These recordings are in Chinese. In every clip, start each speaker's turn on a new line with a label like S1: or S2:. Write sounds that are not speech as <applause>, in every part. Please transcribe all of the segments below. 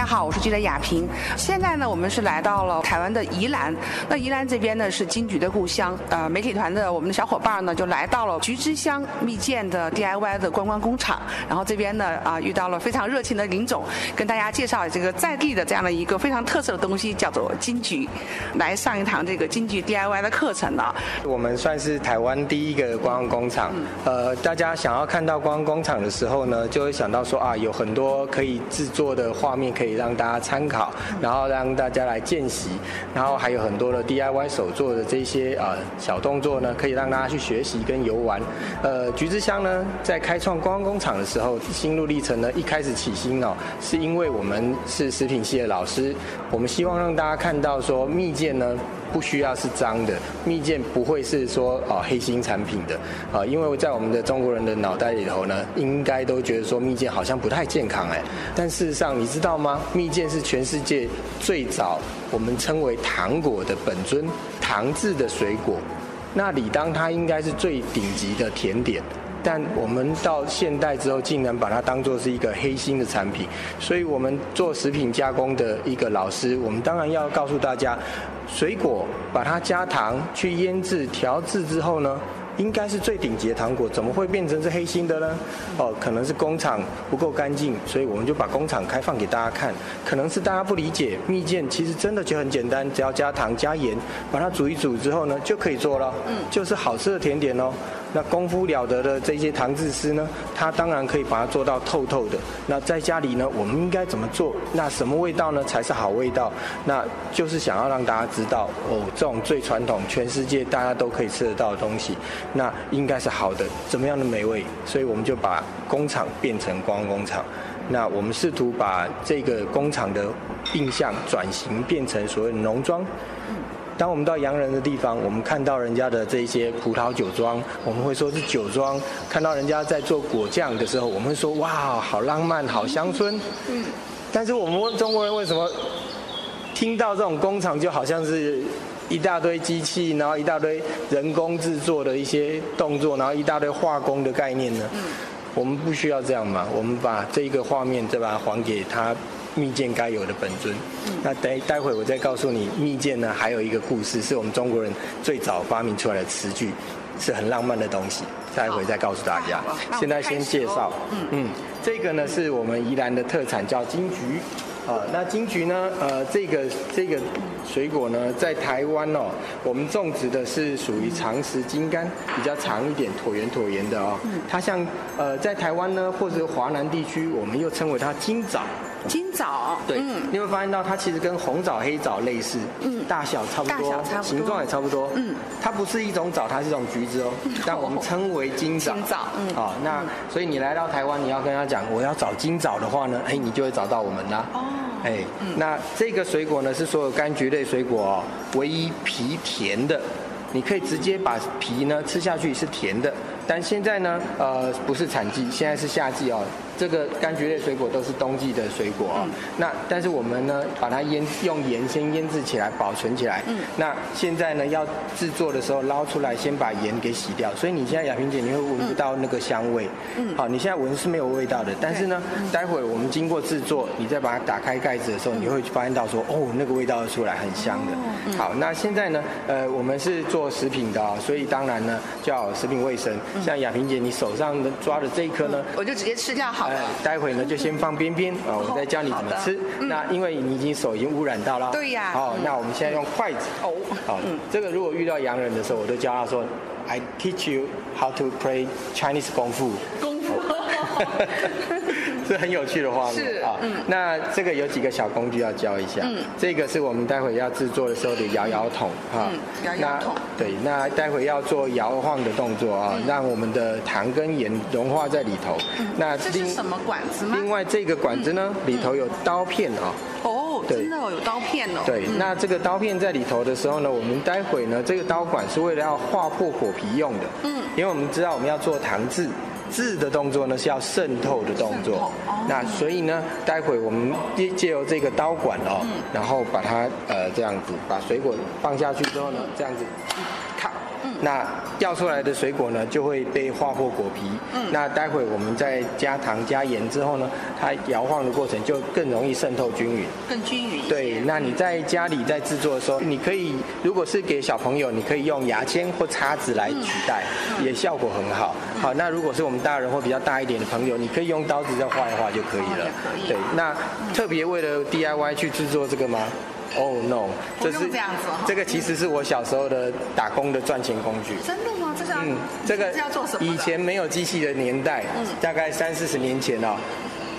S1: 家好，我是记者雅萍。现在呢，我们是来到了台湾的宜兰。那宜兰这边呢是金桔的故乡。呃，媒体团的我们的小伙伴呢就来到了菊之乡蜜饯的 DIY 的观光工厂。然后这边呢啊遇到了非常热情的林总，跟大家介绍这个在地的这样的一个非常特色的东西，叫做金桔。来上一堂这个金桔 DIY 的课程呢。
S2: 我们算是台湾第一个观光工厂。呃，大家想要看到观光工厂的时候呢，就会想到说啊，有很多可以制作的画面可以让大家参考，然后让大家来见习，然后还有很多的 DIY 手做的这些呃小动作呢，可以让大家去学习跟游玩。呃，橘子香呢，在开创观光工厂的时候，心路历程呢，一开始起心哦，是因为我们是食品系的老师，我们希望让大家看到说蜜饯呢。不需要是脏的，蜜饯不会是说啊黑心产品的啊，因为在我们的中国人的脑袋里头呢，应该都觉得说蜜饯好像不太健康哎，但事实上你知道吗？蜜饯是全世界最早我们称为糖果的本尊，糖制的水果，那理当它应该是最顶级的甜点。但我们到现代之后，竟然把它当作是一个黑心的产品，所以我们做食品加工的一个老师，我们当然要告诉大家，水果把它加糖去腌制调制之后呢。应该是最顶级的糖果，怎么会变成是黑心的呢？哦，可能是工厂不够干净，所以我们就把工厂开放给大家看。可能是大家不理解，蜜饯其实真的就很简单，只要加糖加盐，把它煮一煮之后呢，就可以做了。嗯，就是好吃的甜点哦。那功夫了得的这些糖制师呢，他当然可以把它做到透透的。那在家里呢，我们应该怎么做？那什么味道呢才是好味道？那就是想要让大家知道哦，这种最传统、全世界大家都可以吃得到的东西。那应该是好的，怎么样的美味？所以我们就把工厂变成观光工厂。那我们试图把这个工厂的印象转型变成所谓的农庄。当我们到洋人的地方，我们看到人家的这些葡萄酒庄，我们会说是酒庄；看到人家在做果酱的时候，我们会说哇，好浪漫，好乡村。嗯。但是我们中国人为什么听到这种工厂就好像是？一大堆机器，然后一大堆人工制作的一些动作，然后一大堆化工的概念呢？嗯，我们不需要这样嘛？我们把这一个画面再把它还给他蜜饯该有的本尊。嗯，那待待会我再告诉你，蜜饯呢还有一个故事，是我们中国人最早发明出来的词句，是很浪漫的东西。待会再告诉大家。现在先介绍。嗯嗯，这个呢是我们宜兰的特产，叫金桔。啊，那金桔呢？呃，这个这个水果呢，在台湾哦，我们种植的是属于长石金柑，比较长一点，椭圆椭圆的哦。它像呃，在台湾呢，或者华南地区，我们又称为它金枣。
S1: 金枣，
S2: 对，你会发现到它其实跟红枣、黑枣类似，嗯，大小差不多，
S1: 大小差不多，
S2: 形状也差不多，嗯，它不是一种枣，它是一种橘子哦，但我们称为金枣。
S1: 金枣，嗯，
S2: 啊，那所以你来到台湾，你要跟他讲我要找金枣的话呢，哎，你就会找到我们啦。哦，哎，那这个水果呢是所有柑橘类水果哦，唯一皮甜的，你可以直接把皮呢吃下去是甜的，但现在呢，呃，不是产季，现在是夏季哦。这个柑橘类水果都是冬季的水果啊，那但是我们呢，把它腌用盐先腌制起来，保存起来。嗯。那现在呢，要制作的时候捞出来，先把盐给洗掉。所以你现在雅萍姐，你会闻不到那个香味。嗯。好，你现在闻是没有味道的，但是呢，待会我们经过制作，你再把它打开盖子的时候，你会发现到说，哦，那个味道出来，很香的。嗯。好，那现在呢，呃，我们是做食品的啊，所以当然呢，就要食品卫生。像雅萍姐，你手上的抓的这一颗呢，
S1: 我就直接吃掉好。
S2: 哎，待会呢就先放边边啊，我再教你怎么吃。那因为你已经手已经污染到了。
S1: 对呀。
S2: 哦，那我们现在用筷子。哦。好，这个如果遇到洋人的时候，我都教他说，I teach you how to play Chinese <laughs> 功夫。
S1: 功夫。<laughs>
S2: 是很有趣的画面啊。嗯。那这个有几个小工具要教一下。嗯。这个是我们待会要制作的时候的摇摇桶
S1: 哈。嗯。摇摇桶。
S2: 对，那待会要做摇晃的动作啊，让我们的糖跟盐融化在里头。
S1: 嗯。那这是什么管子吗？
S2: 另外这个管子呢，里头有刀片啊。
S1: 哦，真的哦，有刀片哦。
S2: 对，那这个刀片在里头的时候呢，我们待会呢，这个刀管是为了要划破果皮用的。嗯。因为我们知道我们要做糖渍。制的动作呢是要渗透的动作，那所以呢，待会我们借借由这个刀管哦，然后把它呃这样子把水果放下去之后呢，这样子，咔，那掉出来的水果呢就会被划破果皮。嗯，那待会我们再加糖加盐之后呢，它摇晃的过程就更容易渗透均匀。
S1: 更均匀。
S2: 对，那你在家里在制作的时候，你可以如果是给小朋友，你可以用牙签或叉子来取代，也效果很好。好，那如果是我们大人或比较大一点的朋友，你可以用刀子再画一画就可以了。
S1: 可以。
S2: 对，那特别为了 DIY 去制作这个吗？哦，no，
S1: 这是这样子。
S2: 这个其实是我小时候的打工的赚钱工具。
S1: 真的吗？这是嗯，
S2: 这个
S1: 要做什么？
S2: 以前没有机器的年代，大概三四十年前哦。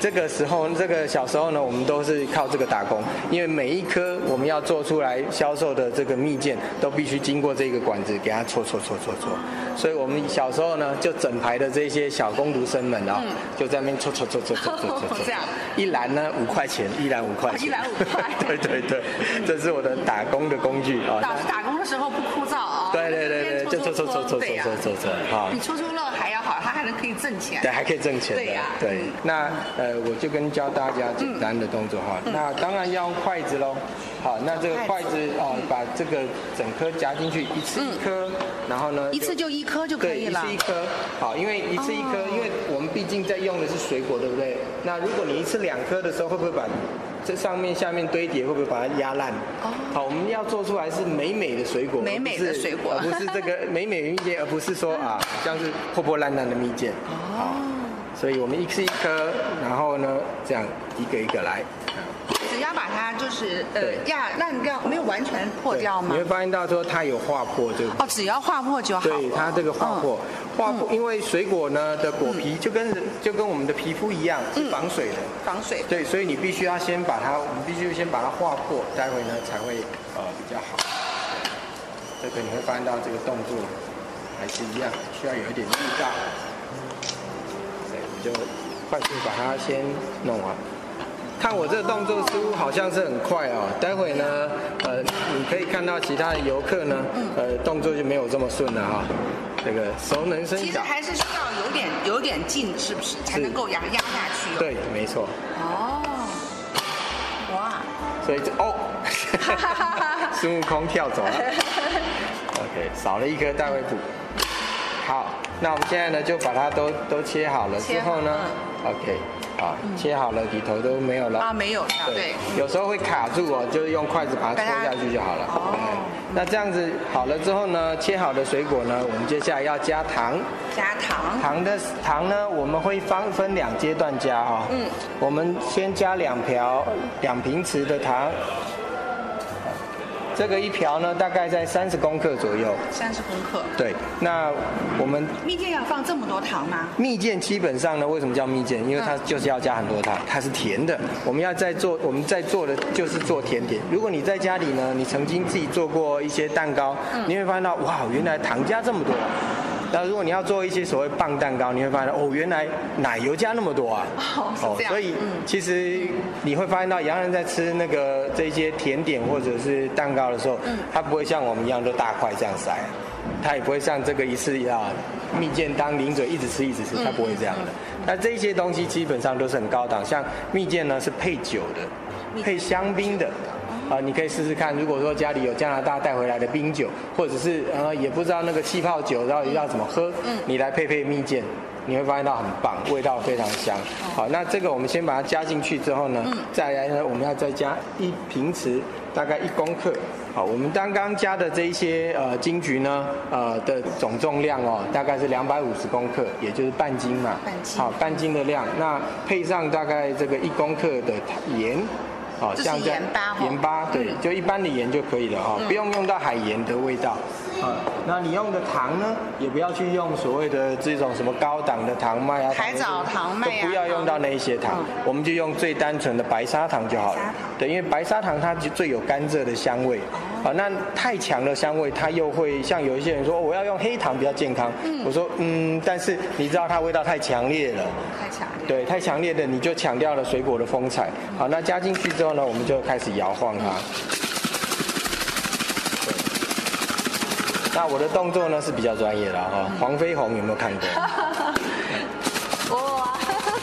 S2: 这个时候，这个小时候呢，我们都是靠这个打工，因为每一颗我们要做出来销售的这个蜜饯，都必须经过这个管子给它搓搓搓搓搓。所以我们小时候呢，就整排的这些小工读生们啊，就在那边搓搓搓搓搓搓搓。<laughs>
S1: 这样。
S2: 一篮呢五块钱，一篮五块钱。
S1: 一篮五块。<laughs>
S2: 对对对，这是我的打工的工具
S1: 啊。打打工的时候不枯燥啊。
S2: 对对对对，就搓搓搓搓搓搓搓搓
S1: 啊。比搓搓乐还要好，它还能可以挣钱。
S2: 对，还可以挣钱。
S1: 对呀。
S2: 对，那呃。呃，我就跟教大家简单的动作哈。那当然要用筷子喽。好，那这个筷子哦，把这个整颗夹进去，一次一颗，然后呢？
S1: 一次就一颗就可以了。
S2: 对，一次一颗。好，因为一次一颗，因为我们毕竟在用的是水果，对不对？那如果你一次两颗的时候，会不会把这上面、下面堆叠，会不会把它压烂？哦。好，我们要做出来是美美的水果，
S1: 美美的水果，
S2: 而不是这个 <laughs> 美美的蜜饯，而不是说啊，像是破破烂烂的蜜饯。哦。所以我们一次一颗，然后呢，这样一个一个来。
S1: 只要把它就是呃压烂掉，没有完全破掉吗？
S2: 你会发现到说它有划破这个。
S1: 哦，只要划破就好。
S2: 对，它这个划破，划破，因为水果呢的果皮就跟就跟我们的皮肤一样，是防水的。
S1: 防水。
S2: 对，所以你必须要先把它，我们必须先把它划破，待会呢才会呃比较好。这个你会发现到这个动作还是一样，需要有一点力道。就快速把它先弄完。看我这个动作似乎好像是很快哦，待会呢，呃，你可以看到其他的游客呢，呃，动作就没有这么顺了哈。这个熟能生巧。其
S1: 实还是需要有点有点劲，是不是？才能够压压下去。
S2: 对，没错。哦。哇。所以这哦，<laughs> 孙悟空跳走了。OK，少了一颗大尾补。好，那我们现在呢就把它都都切好了之后呢，OK，好，切好了里头都没有了
S1: 啊，没有，对，
S2: 有时候会卡住哦，就是用筷子把它戳下去就好了。哦，那这样子好了之后呢，切好的水果呢，我们接下来要加糖。
S1: 加糖。
S2: 糖的糖呢，我们会分分两阶段加哈。嗯。我们先加两瓢两瓶匙的糖。这个一瓢呢，大概在三十公克左右。
S1: 三十公克。
S2: 对，那我们
S1: 蜜饯要放这么多糖吗？
S2: 蜜饯基本上呢，为什么叫蜜饯？因为它就是要加很多糖，它是甜的。我们要在做，我们在做的就是做甜点。如果你在家里呢，你曾经自己做过一些蛋糕，你会发现到，哇，原来糖加这么多。那如果你要做一些所谓棒蛋糕，你会发现哦，原来奶油加那么多啊！
S1: 哦，
S2: 所以其实你会发现到洋人在吃那个这些甜点或者是蛋糕的时候，他不会像我们一样都大块这样塞，他也不会像这个一次啊蜜饯当零嘴一直吃一直吃，他不会这样的。那这些东西基本上都是很高档，像蜜饯呢是配酒的，配香槟的。啊，你可以试试看。如果说家里有加拿大带回来的冰酒，或者是呃也不知道那个气泡酒到底要怎么喝，嗯，你来配配蜜饯，你会发现到很棒，味道非常香。好，那这个我们先把它加进去之后呢，再来呢，我们要再加一瓶匙，大概一公克。好，我们刚刚加的这一些呃金桔呢，呃的总重量哦，大概是两百五十公克，也就是半斤嘛。
S1: 半斤。
S2: 好，半斤的量，那配上大概这个一公克的盐。
S1: 好，像这样
S2: 盐巴，对，就一般的盐就可以了哈，不用用到海盐的味道。啊，那你用的糖呢，也不要去用所谓的这种什么高档的糖麦啊，
S1: 海藻糖麦
S2: 啊，都不要用到那一些糖，我们就用最单纯的白砂糖就好了。对，因为白砂糖它就最有甘蔗的香味。啊，那太强的香味，它又会像有一些人说我要用黑糖比较健康。嗯，我说嗯，但是你知道它味道太强烈了。
S1: 太强烈。
S2: 对，太强烈的你就抢掉了水果的风采。好，那加进去之后呢，我们就开始摇晃它。那我的动作呢是比较专业的哈。黄飞鸿有没有看过？<laughs> 哇！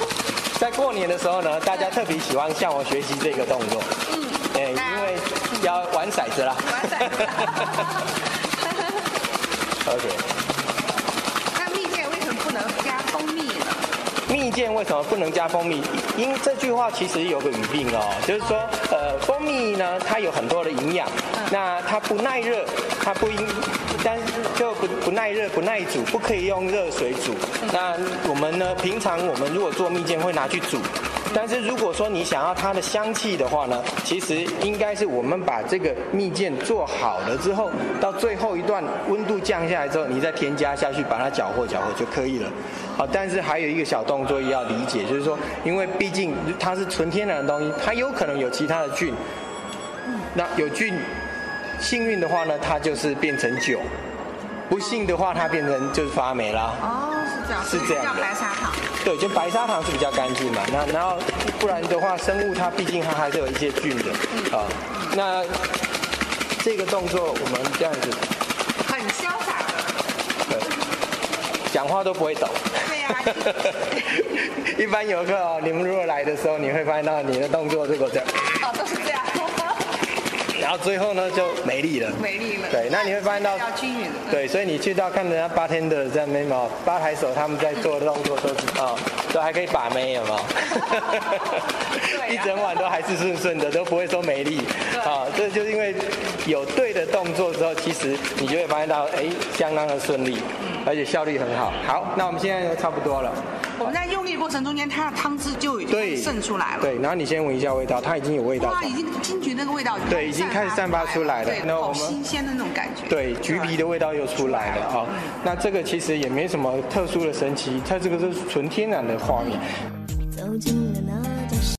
S2: <laughs> 在过年的时候呢，大家特别喜欢向我学习这个动作。嗯。哎，因为要玩骰子啦。玩骰子。<laughs> OK。
S1: 那蜜饯为什么不能加蜂蜜呢？
S2: 蜜饯为什么不能加蜂蜜？因这句话其实有个语病哦，就是说，呃，蜂蜜呢，它有很多的营养，那它不耐热，它不应，但就不不耐热、不耐煮，不可以用热水煮。那我们呢，平常我们如果做蜜饯会拿去煮。但是如果说你想要它的香气的话呢，其实应该是我们把这个蜜饯做好了之后，到最后一段温度降下来之后，你再添加下去，把它搅和搅和就可以了。好，但是还有一个小动作要理解，就是说，因为毕竟它是纯天然的东西，它有可能有其他的菌。那有菌，幸运的话呢，它就是变成酒；不幸的话，它变成就是发霉啦。
S1: 哦，是这样，
S2: 是这样的
S1: 叫白砂糖。
S2: 对，就白砂糖是比较干净嘛。那然后不然的话，生物它毕竟它还是有一些菌的啊。那这个动作我们这样子，
S1: 很潇洒的。
S2: 对，讲话都不会抖。
S1: 对呀、<laughs>
S2: 一般游客哦，你们如果来的时候，你会发现到你的动作如果这样，
S1: 哦，都是这样。
S2: 然后最后呢就没力了。
S1: 美丽了。
S2: 对，那你会发现到
S1: 要均匀。
S2: 对，所以你去到看人家八天的在那边哦，吧台手他们在做的动作都是啊，都还可以把眉，有没有？<laughs> 一整晚都还是顺顺的，都不会说没力。啊，这就是因为有对的动作之后，其实你就会发现到，哎，相当的顺利，而且效率很好。好，那我们现在呢差不多了。
S1: 我们在用力的过程中间，它的汤汁就已
S2: 对，
S1: 经渗出来了。
S2: 对，然后你先闻一下味道，它已经有味道。
S1: 哇，已经金桔那个味道
S2: 对已经开始散发出来了
S1: 对，好新鲜的那种感觉。
S2: 对，橘皮的味道又出来了啊。那这个其实也没什么特殊的神奇，它这个是纯天然的画面。
S3: 走进了